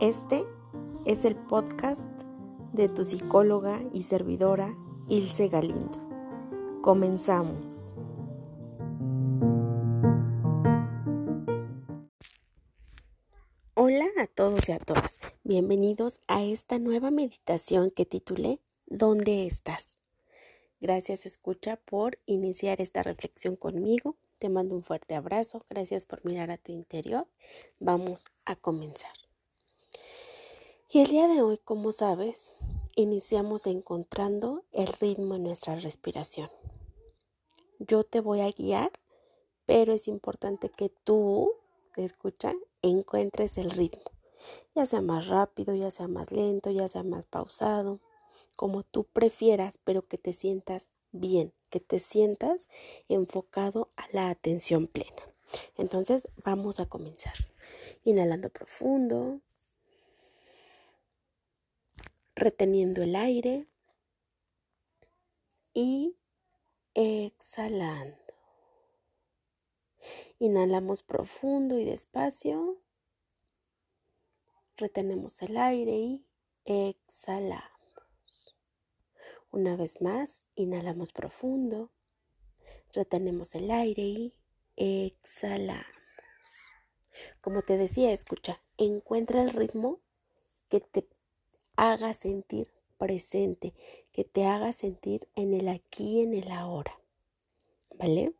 Este es el podcast de tu psicóloga y servidora Ilse Galindo. Comenzamos. Hola a todos y a todas. Bienvenidos a esta nueva meditación que titulé ¿Dónde estás? Gracias escucha por iniciar esta reflexión conmigo. Te mando un fuerte abrazo. Gracias por mirar a tu interior. Vamos a comenzar. Y el día de hoy, como sabes, iniciamos encontrando el ritmo en nuestra respiración. Yo te voy a guiar, pero es importante que tú, escucha, encuentres el ritmo, ya sea más rápido, ya sea más lento, ya sea más pausado, como tú prefieras, pero que te sientas bien, que te sientas enfocado a la atención plena. Entonces, vamos a comenzar. Inhalando profundo, reteniendo el aire y exhalando. Inhalamos profundo y despacio. Retenemos el aire y exhalamos. Una vez más, inhalamos profundo. Retenemos el aire y exhalamos. Como te decía, escucha, encuentra el ritmo que te haga sentir presente, que te haga sentir en el aquí, en el ahora. ¿Vale?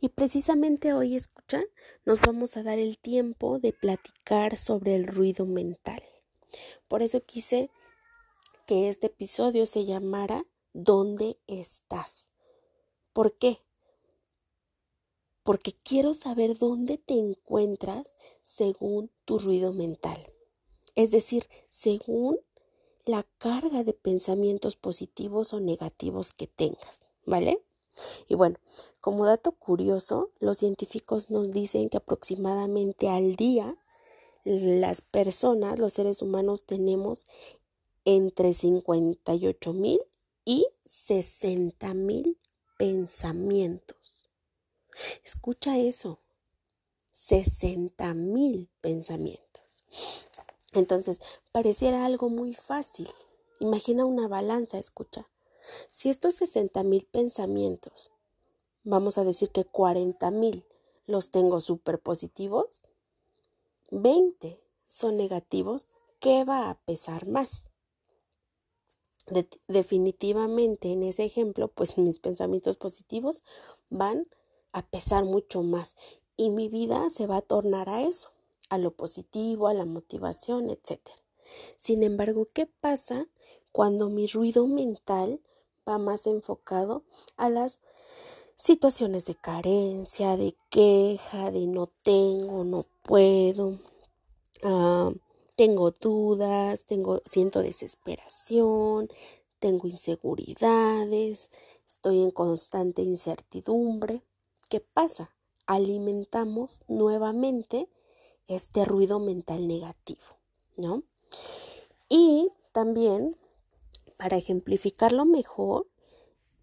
Y precisamente hoy, escucha, nos vamos a dar el tiempo de platicar sobre el ruido mental. Por eso quise que este episodio se llamara ¿Dónde estás? ¿Por qué? Porque quiero saber dónde te encuentras según tu ruido mental es decir, según la carga de pensamientos positivos o negativos que tengas, ¿vale? Y bueno, como dato curioso, los científicos nos dicen que aproximadamente al día las personas, los seres humanos, tenemos entre 58 mil y 60 mil pensamientos. Escucha eso, 60 mil pensamientos. Entonces, pareciera algo muy fácil. Imagina una balanza, escucha. Si estos 60 mil pensamientos, vamos a decir que 40 mil los tengo súper positivos, 20 son negativos, ¿qué va a pesar más? definitivamente en ese ejemplo, pues mis pensamientos positivos van a pesar mucho más y mi vida se va a tornar a eso a lo positivo, a la motivación, etc. Sin embargo, ¿qué pasa cuando mi ruido mental va más enfocado a las situaciones de carencia, de queja, de no tengo, no puedo, ah, tengo dudas, tengo, siento desesperación, tengo inseguridades, estoy en constante incertidumbre. ¿Qué pasa? Alimentamos nuevamente este ruido mental negativo, ¿no? Y también, para ejemplificarlo mejor,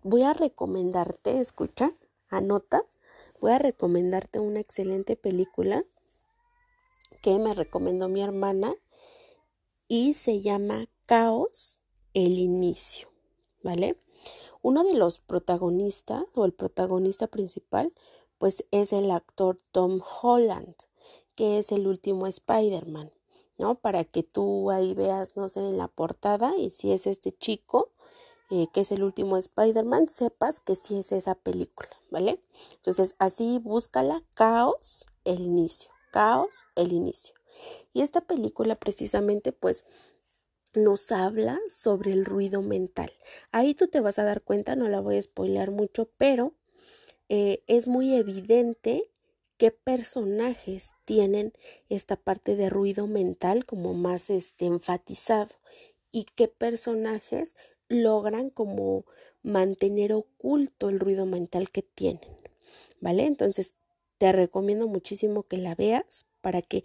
voy a recomendarte, escucha, anota, voy a recomendarte una excelente película que me recomendó mi hermana y se llama Caos, el inicio, ¿vale? Uno de los protagonistas o el protagonista principal, pues es el actor Tom Holland que es el último Spider-Man, ¿no? Para que tú ahí veas, no sé, en la portada y si es este chico, eh, que es el último Spider-Man, sepas que sí es esa película, ¿vale? Entonces, así búscala, Caos, el inicio, Caos, el inicio. Y esta película precisamente, pues, nos habla sobre el ruido mental. Ahí tú te vas a dar cuenta, no la voy a spoilear mucho, pero eh, es muy evidente qué personajes tienen esta parte de ruido mental como más este, enfatizado y qué personajes logran como mantener oculto el ruido mental que tienen. ¿Vale? Entonces te recomiendo muchísimo que la veas para que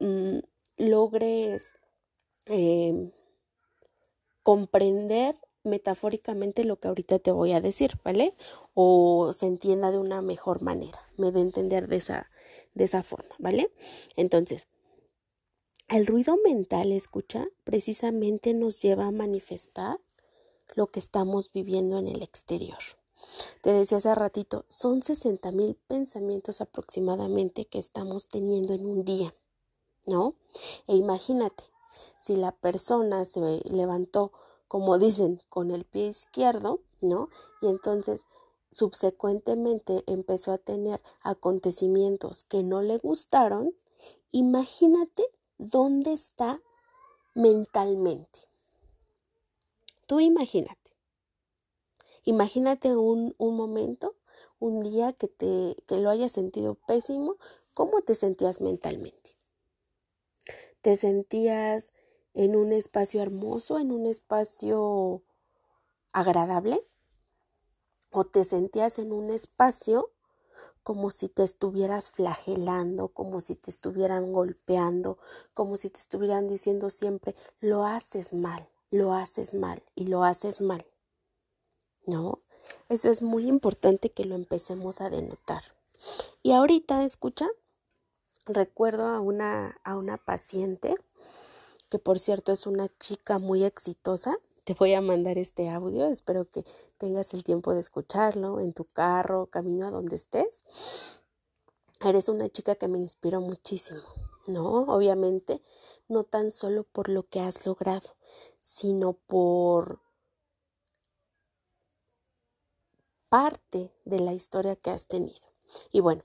mm, logres em, comprender metafóricamente lo que ahorita te voy a decir, ¿vale? O se entienda de una mejor manera, me de entender de esa, de esa forma, ¿vale? Entonces, el ruido mental, escucha, precisamente nos lleva a manifestar lo que estamos viviendo en el exterior. Te decía hace ratito, son 60 mil pensamientos aproximadamente que estamos teniendo en un día, ¿no? E imagínate, si la persona se levantó, como dicen, con el pie izquierdo, ¿no? Y entonces subsecuentemente empezó a tener acontecimientos que no le gustaron, imagínate dónde está mentalmente. Tú imagínate. Imagínate un, un momento, un día que, te, que lo hayas sentido pésimo, ¿cómo te sentías mentalmente? ¿Te sentías en un espacio hermoso, en un espacio agradable? ¿O te sentías en un espacio como si te estuvieras flagelando, como si te estuvieran golpeando, como si te estuvieran diciendo siempre, lo haces mal, lo haces mal y lo haces mal. ¿No? Eso es muy importante que lo empecemos a denotar. Y ahorita, escucha, recuerdo a una, a una paciente, que por cierto es una chica muy exitosa. Te voy a mandar este audio, espero que tengas el tiempo de escucharlo en tu carro, camino a donde estés. Eres una chica que me inspiró muchísimo, ¿no? Obviamente, no tan solo por lo que has logrado, sino por parte de la historia que has tenido. Y bueno,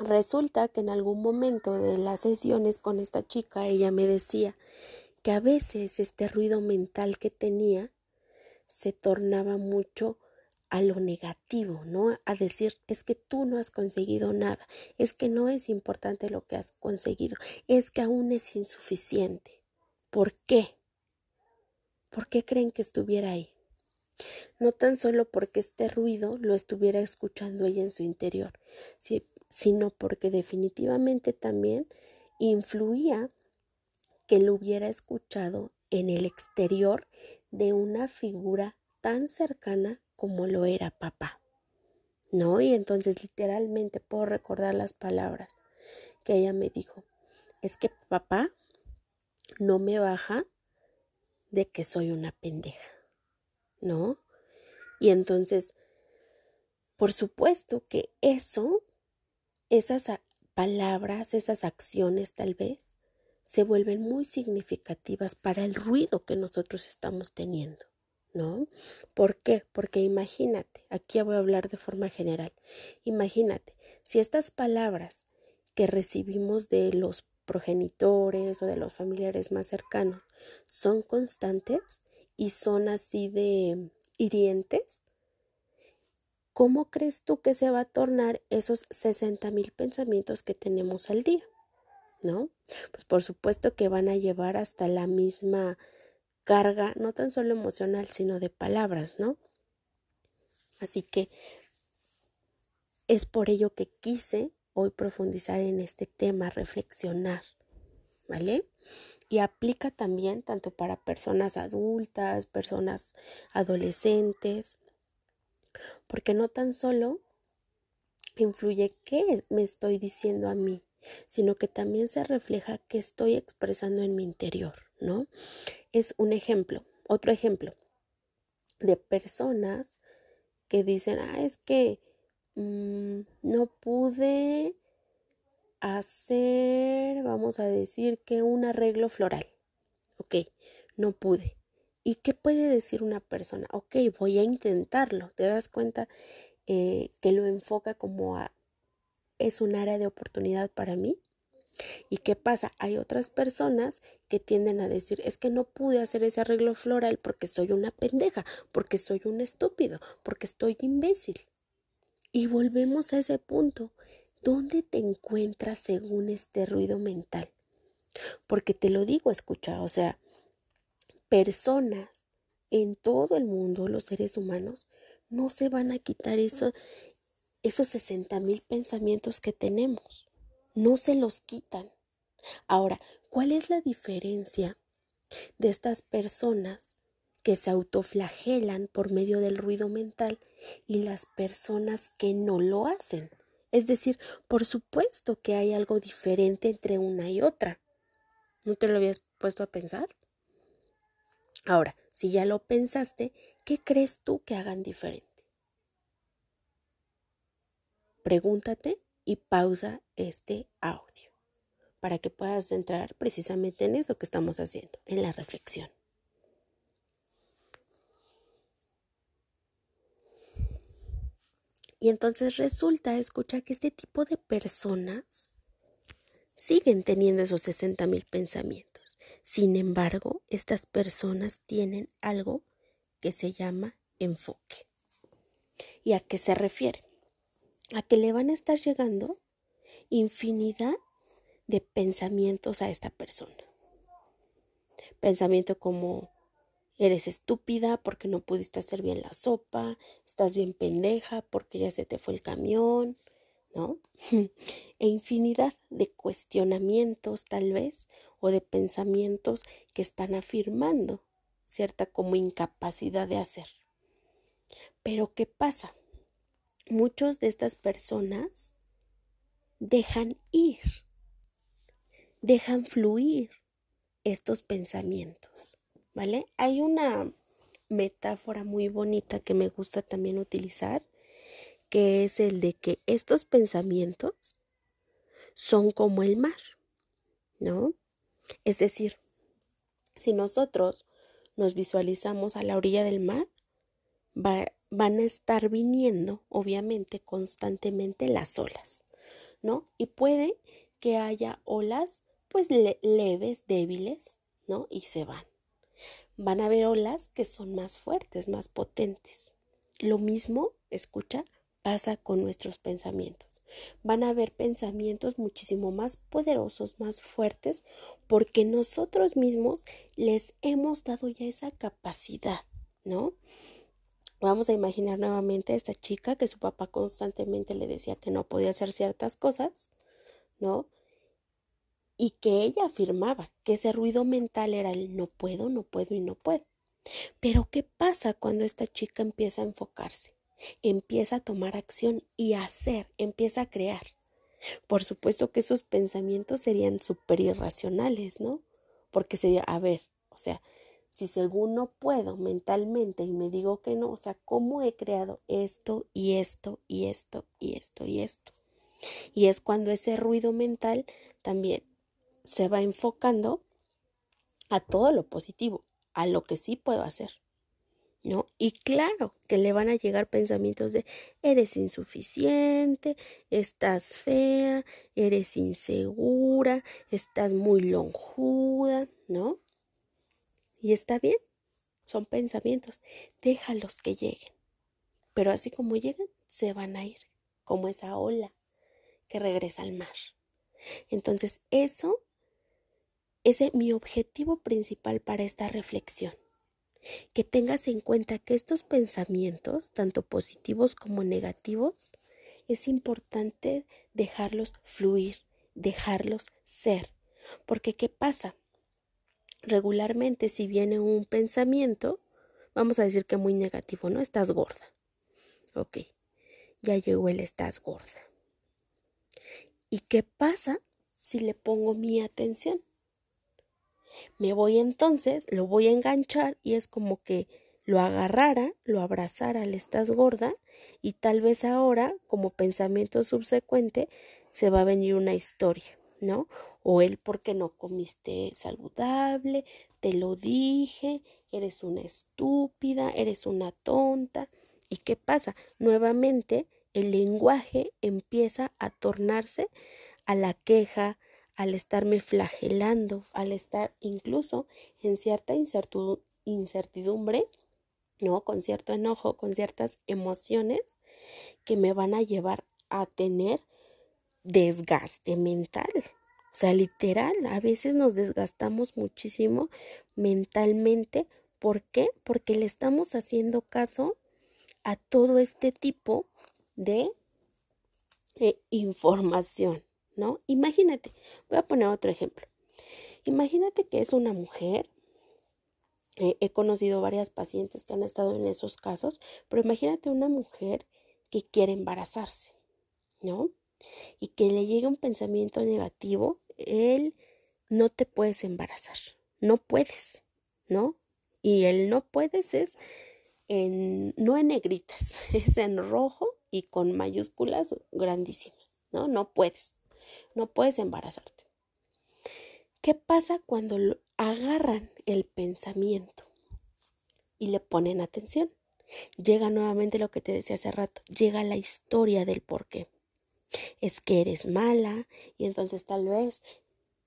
resulta que en algún momento de las sesiones con esta chica ella me decía que a veces este ruido mental que tenía se tornaba mucho a lo negativo, ¿no? A decir, es que tú no has conseguido nada, es que no es importante lo que has conseguido, es que aún es insuficiente. ¿Por qué? ¿Por qué creen que estuviera ahí? no tan solo porque este ruido lo estuviera escuchando ella en su interior, sino porque definitivamente también influía que lo hubiera escuchado en el exterior de una figura tan cercana como lo era papá. ¿No? Y entonces literalmente puedo recordar las palabras que ella me dijo. Es que papá no me baja de que soy una pendeja. ¿no? Y entonces, por supuesto que eso, esas palabras, esas acciones tal vez, se vuelven muy significativas para el ruido que nosotros estamos teniendo, ¿no? ¿Por qué? Porque imagínate, aquí voy a hablar de forma general, imagínate, si estas palabras que recibimos de los progenitores o de los familiares más cercanos son constantes, y son así de hirientes, ¿cómo crees tú que se va a tornar esos 60 mil pensamientos que tenemos al día? ¿No? Pues por supuesto que van a llevar hasta la misma carga, no tan solo emocional, sino de palabras, ¿no? Así que es por ello que quise hoy profundizar en este tema, reflexionar, ¿vale? y aplica también tanto para personas adultas, personas adolescentes, porque no tan solo influye qué me estoy diciendo a mí, sino que también se refleja qué estoy expresando en mi interior, ¿no? Es un ejemplo, otro ejemplo de personas que dicen, ah, es que mm, no pude hacer, vamos a decir que un arreglo floral. Ok, no pude. ¿Y qué puede decir una persona? Ok, voy a intentarlo. ¿Te das cuenta eh, que lo enfoca como a es un área de oportunidad para mí? ¿Y qué pasa? Hay otras personas que tienden a decir, es que no pude hacer ese arreglo floral porque soy una pendeja, porque soy un estúpido, porque estoy imbécil. Y volvemos a ese punto. ¿Dónde te encuentras según este ruido mental? Porque te lo digo, escucha, o sea, personas en todo el mundo, los seres humanos, no se van a quitar eso, esos 60 mil pensamientos que tenemos. No se los quitan. Ahora, ¿cuál es la diferencia de estas personas que se autoflagelan por medio del ruido mental y las personas que no lo hacen? Es decir, por supuesto que hay algo diferente entre una y otra. ¿No te lo habías puesto a pensar? Ahora, si ya lo pensaste, ¿qué crees tú que hagan diferente? Pregúntate y pausa este audio para que puedas entrar precisamente en eso que estamos haciendo, en la reflexión. Y entonces resulta, escucha que este tipo de personas siguen teniendo esos 60 mil pensamientos. Sin embargo, estas personas tienen algo que se llama enfoque. ¿Y a qué se refiere? A que le van a estar llegando infinidad de pensamientos a esta persona. Pensamiento como Eres estúpida porque no pudiste hacer bien la sopa, estás bien pendeja porque ya se te fue el camión, ¿no? e infinidad de cuestionamientos tal vez o de pensamientos que están afirmando cierta como incapacidad de hacer. Pero ¿qué pasa? Muchos de estas personas dejan ir, dejan fluir estos pensamientos. ¿vale? Hay una metáfora muy bonita que me gusta también utilizar, que es el de que estos pensamientos son como el mar, ¿no? Es decir, si nosotros nos visualizamos a la orilla del mar, van a estar viniendo, obviamente, constantemente las olas, ¿no? Y puede que haya olas, pues leves, débiles, ¿no? Y se van van a haber olas que son más fuertes, más potentes. Lo mismo, escucha, pasa con nuestros pensamientos. Van a haber pensamientos muchísimo más poderosos, más fuertes, porque nosotros mismos les hemos dado ya esa capacidad, ¿no? Vamos a imaginar nuevamente a esta chica que su papá constantemente le decía que no podía hacer ciertas cosas, ¿no? y que ella afirmaba que ese ruido mental era el no puedo, no puedo y no puedo. Pero ¿qué pasa cuando esta chica empieza a enfocarse? Empieza a tomar acción y a hacer, empieza a crear. Por supuesto que esos pensamientos serían súper irracionales, ¿no? Porque sería, a ver, o sea, si según no puedo mentalmente y me digo que no, o sea, ¿cómo he creado esto y esto y esto y esto y esto? Y es cuando ese ruido mental también se va enfocando a todo lo positivo, a lo que sí puedo hacer. ¿No? Y claro que le van a llegar pensamientos de eres insuficiente, estás fea, eres insegura, estás muy lonjuda, ¿no? Y está bien, son pensamientos, déjalos que lleguen. Pero así como llegan, se van a ir, como esa ola que regresa al mar. Entonces, eso es mi objetivo principal para esta reflexión. Que tengas en cuenta que estos pensamientos, tanto positivos como negativos, es importante dejarlos fluir, dejarlos ser. Porque ¿qué pasa? Regularmente si viene un pensamiento, vamos a decir que muy negativo, ¿no? Estás gorda. Ok, ya llegó el estás gorda. ¿Y qué pasa si le pongo mi atención? Me voy entonces, lo voy a enganchar y es como que lo agarrara, lo abrazara le estás gorda y tal vez ahora, como pensamiento subsecuente, se va a venir una historia, ¿no? O él porque no comiste saludable, te lo dije, eres una estúpida, eres una tonta. ¿Y qué pasa? Nuevamente el lenguaje empieza a tornarse a la queja, al estarme flagelando, al estar incluso en cierta incertidumbre, ¿no? Con cierto enojo, con ciertas emociones que me van a llevar a tener desgaste mental. O sea, literal, a veces nos desgastamos muchísimo mentalmente. ¿Por qué? Porque le estamos haciendo caso a todo este tipo de eh, información. ¿No? Imagínate, voy a poner otro ejemplo. Imagínate que es una mujer, eh, he conocido varias pacientes que han estado en esos casos, pero imagínate una mujer que quiere embarazarse, ¿no? Y que le llegue un pensamiento negativo, el no te puedes embarazar, no puedes, ¿no? Y el no puedes es en, no en negritas, es en rojo y con mayúsculas grandísimas, ¿no? No puedes, no puedes embarazarte. ¿Qué pasa cuando agarran el pensamiento y le ponen atención? Llega nuevamente lo que te decía hace rato, llega la historia del por qué. Es que eres mala y entonces tal vez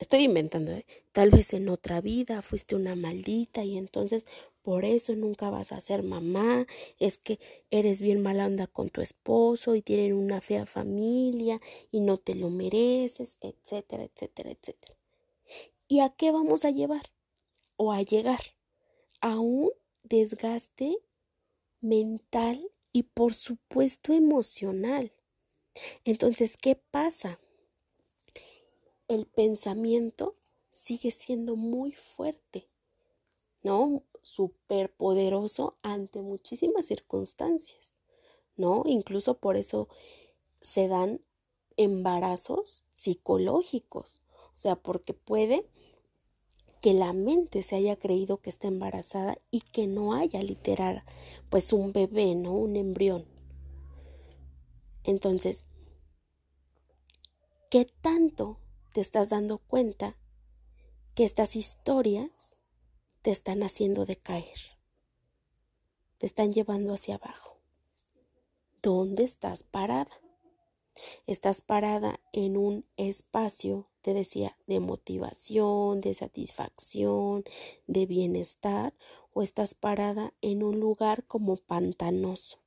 Estoy inventando, ¿eh? Tal vez en otra vida fuiste una maldita y entonces por eso nunca vas a ser mamá. Es que eres bien mala onda con tu esposo y tienen una fea familia y no te lo mereces, etcétera, etcétera, etcétera. ¿Y a qué vamos a llevar? O a llegar a un desgaste mental y por supuesto emocional. Entonces, ¿qué pasa? el pensamiento sigue siendo muy fuerte, ¿no? Superpoderoso ante muchísimas circunstancias, ¿no? Incluso por eso se dan embarazos psicológicos, o sea, porque puede que la mente se haya creído que está embarazada y que no haya literal pues un bebé, ¿no? Un embrión. Entonces, ¿qué tanto te estás dando cuenta que estas historias te están haciendo decaer, te están llevando hacia abajo. ¿Dónde estás parada? Estás parada en un espacio, te decía, de motivación, de satisfacción, de bienestar, o estás parada en un lugar como pantanoso,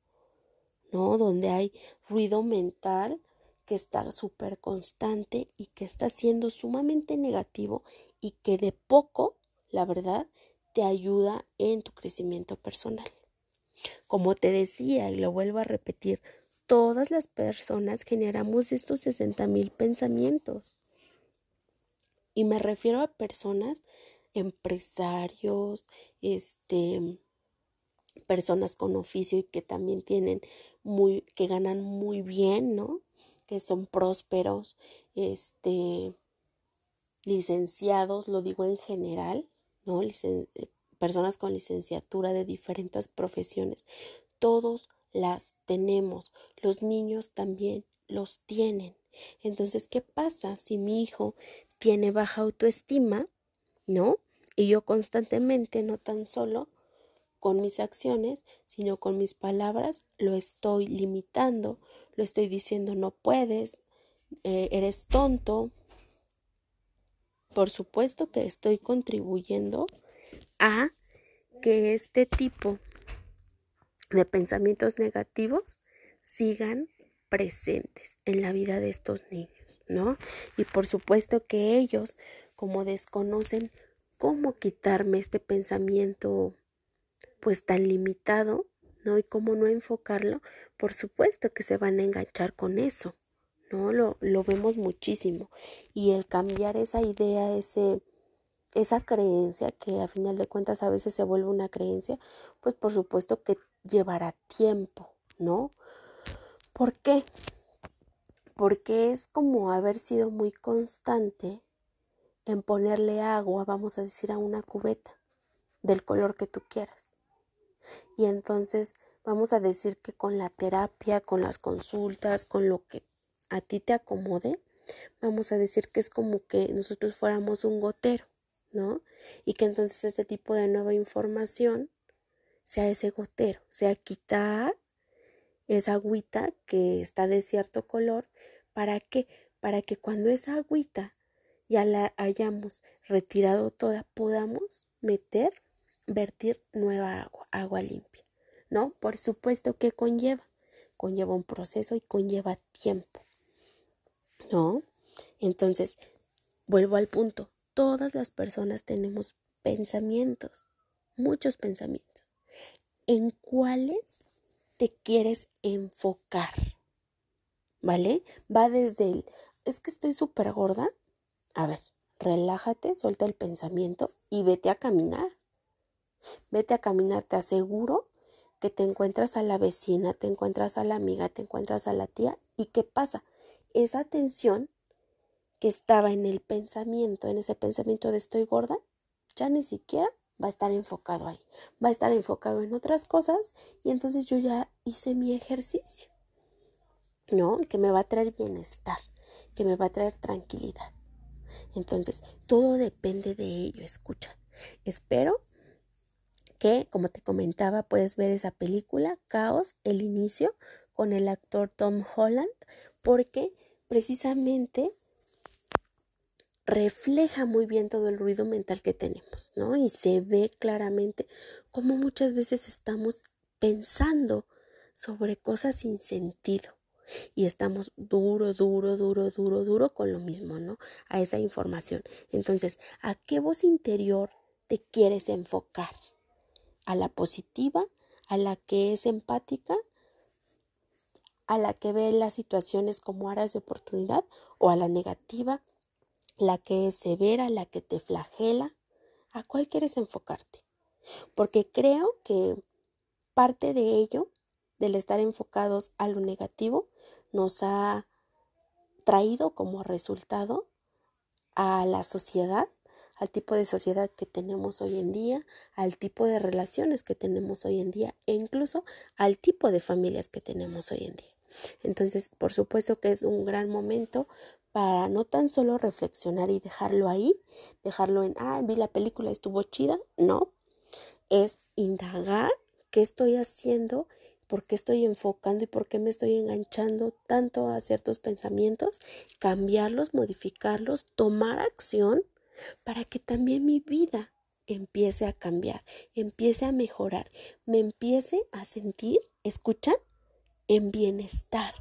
¿no? Donde hay ruido mental que está súper constante y que está siendo sumamente negativo y que de poco, la verdad, te ayuda en tu crecimiento personal. Como te decía, y lo vuelvo a repetir, todas las personas generamos estos 60 mil pensamientos. Y me refiero a personas, empresarios, este, personas con oficio y que también tienen muy, que ganan muy bien, ¿no? que son prósperos, este, licenciados, lo digo en general, ¿no? Eh, personas con licenciatura de diferentes profesiones, todos las tenemos, los niños también los tienen. Entonces, ¿qué pasa si mi hijo tiene baja autoestima, ¿no? Y yo constantemente, no tan solo con mis acciones, sino con mis palabras, lo estoy limitando, lo estoy diciendo no puedes, eh, eres tonto. Por supuesto que estoy contribuyendo a que este tipo de pensamientos negativos sigan presentes en la vida de estos niños, ¿no? Y por supuesto que ellos, como desconocen cómo quitarme este pensamiento pues tan limitado, ¿no? Y cómo no enfocarlo, por supuesto que se van a enganchar con eso, ¿no? Lo, lo vemos muchísimo. Y el cambiar esa idea, ese, esa creencia, que a final de cuentas a veces se vuelve una creencia, pues por supuesto que llevará tiempo, ¿no? ¿Por qué? Porque es como haber sido muy constante en ponerle agua, vamos a decir, a una cubeta del color que tú quieras. Y entonces vamos a decir que con la terapia, con las consultas, con lo que a ti te acomode, vamos a decir que es como que nosotros fuéramos un gotero, ¿no? Y que entonces este tipo de nueva información sea ese gotero, sea quitar esa agüita que está de cierto color, ¿para qué? Para que cuando esa agüita ya la hayamos retirado toda, podamos meter vertir nueva agua, agua limpia, ¿no? Por supuesto que conlleva, conlleva un proceso y conlleva tiempo, ¿no? Entonces, vuelvo al punto, todas las personas tenemos pensamientos, muchos pensamientos. ¿En cuáles te quieres enfocar? ¿Vale? Va desde el, es que estoy súper gorda. A ver, relájate, suelta el pensamiento y vete a caminar. Vete a caminar, te aseguro que te encuentras a la vecina, te encuentras a la amiga, te encuentras a la tía y ¿qué pasa? Esa tensión que estaba en el pensamiento, en ese pensamiento de estoy gorda, ya ni siquiera va a estar enfocado ahí, va a estar enfocado en otras cosas y entonces yo ya hice mi ejercicio, ¿no? Que me va a traer bienestar, que me va a traer tranquilidad. Entonces, todo depende de ello, escucha. Espero que, como te comentaba, puedes ver esa película, Caos, el inicio, con el actor Tom Holland, porque precisamente refleja muy bien todo el ruido mental que tenemos, ¿no? Y se ve claramente cómo muchas veces estamos pensando sobre cosas sin sentido y estamos duro, duro, duro, duro, duro con lo mismo, ¿no? A esa información. Entonces, ¿a qué voz interior te quieres enfocar? ¿A la positiva? ¿A la que es empática? ¿A la que ve las situaciones como áreas de oportunidad? ¿O a la negativa? la que es severa, la que te flagela, ¿a cuál quieres enfocarte? Porque creo que parte de ello, del estar enfocados a lo negativo, nos ha traído como resultado a la sociedad, al tipo de sociedad que tenemos hoy en día, al tipo de relaciones que tenemos hoy en día e incluso al tipo de familias que tenemos hoy en día. Entonces, por supuesto que es un gran momento para no tan solo reflexionar y dejarlo ahí, dejarlo en, ah, vi la película, estuvo chida, no, es indagar qué estoy haciendo, por qué estoy enfocando y por qué me estoy enganchando tanto a ciertos pensamientos, cambiarlos, modificarlos, tomar acción para que también mi vida empiece a cambiar, empiece a mejorar, me empiece a sentir, escuchan, en bienestar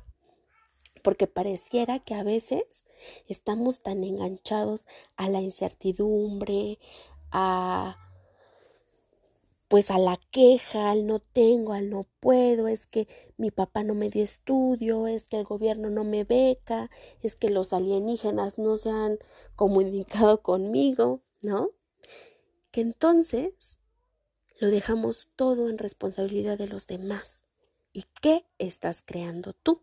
porque pareciera que a veces estamos tan enganchados a la incertidumbre, a pues a la queja, al no tengo, al no puedo, es que mi papá no me dio estudio, es que el gobierno no me beca, es que los alienígenas no se han comunicado conmigo, ¿no? Que entonces lo dejamos todo en responsabilidad de los demás. ¿Y qué estás creando tú?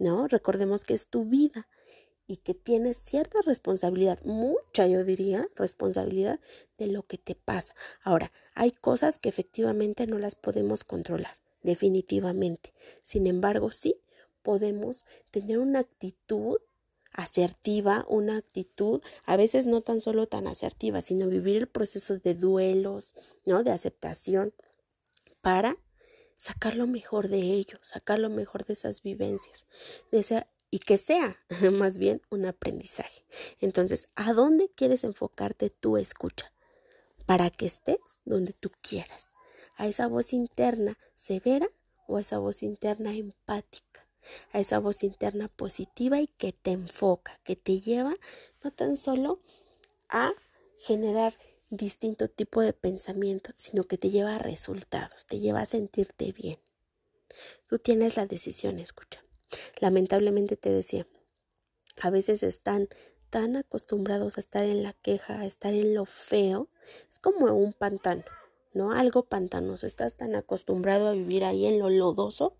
¿no? Recordemos que es tu vida y que tienes cierta responsabilidad, mucha yo diría, responsabilidad de lo que te pasa. Ahora, hay cosas que efectivamente no las podemos controlar, definitivamente. Sin embargo, sí podemos tener una actitud asertiva, una actitud a veces no tan solo tan asertiva, sino vivir el proceso de duelos, ¿no? De aceptación para sacar lo mejor de ello, sacar lo mejor de esas vivencias, y que sea más bien un aprendizaje. Entonces, ¿a dónde quieres enfocarte tu escucha? Para que estés donde tú quieras. A esa voz interna severa o a esa voz interna empática. A esa voz interna positiva y que te enfoca, que te lleva no tan solo a generar distinto tipo de pensamiento, sino que te lleva a resultados, te lleva a sentirte bien. Tú tienes la decisión, escucha. Lamentablemente te decía, a veces están tan acostumbrados a estar en la queja, a estar en lo feo, es como un pantano, ¿no? Algo pantanoso. Estás tan acostumbrado a vivir ahí en lo lodoso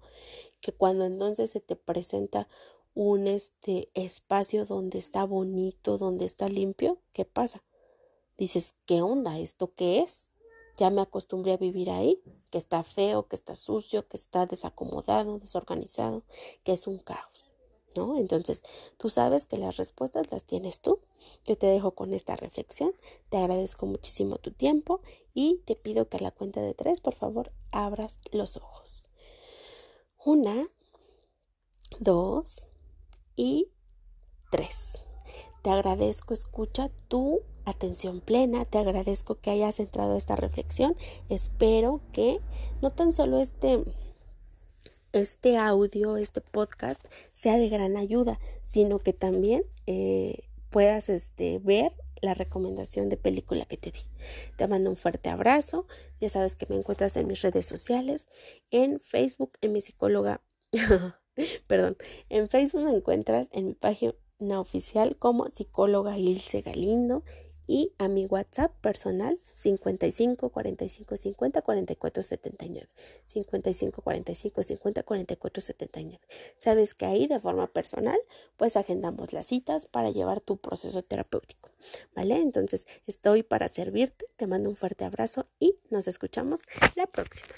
que cuando entonces se te presenta un este espacio donde está bonito, donde está limpio, ¿qué pasa? Dices, ¿qué onda? ¿Esto qué es? Ya me acostumbré a vivir ahí, que está feo, que está sucio, que está desacomodado, desorganizado, que es un caos, ¿no? Entonces, tú sabes que las respuestas las tienes tú. Yo te dejo con esta reflexión, te agradezco muchísimo tu tiempo y te pido que a la cuenta de tres, por favor, abras los ojos. Una, dos y tres. Te agradezco, escucha tu atención plena, te agradezco que hayas entrado a esta reflexión. Espero que no tan solo este este audio, este podcast sea de gran ayuda, sino que también eh, puedas este, ver la recomendación de película que te di. Te mando un fuerte abrazo. Ya sabes que me encuentras en mis redes sociales, en Facebook, en mi psicóloga. Perdón, en Facebook me encuentras en mi página oficial como psicóloga Ilse Galindo y a mi WhatsApp personal 55 45 50 44 79. 55 45 50 44 79. Sabes que ahí de forma personal pues agendamos las citas para llevar tu proceso terapéutico. ¿Vale? Entonces estoy para servirte. Te mando un fuerte abrazo y nos escuchamos la próxima.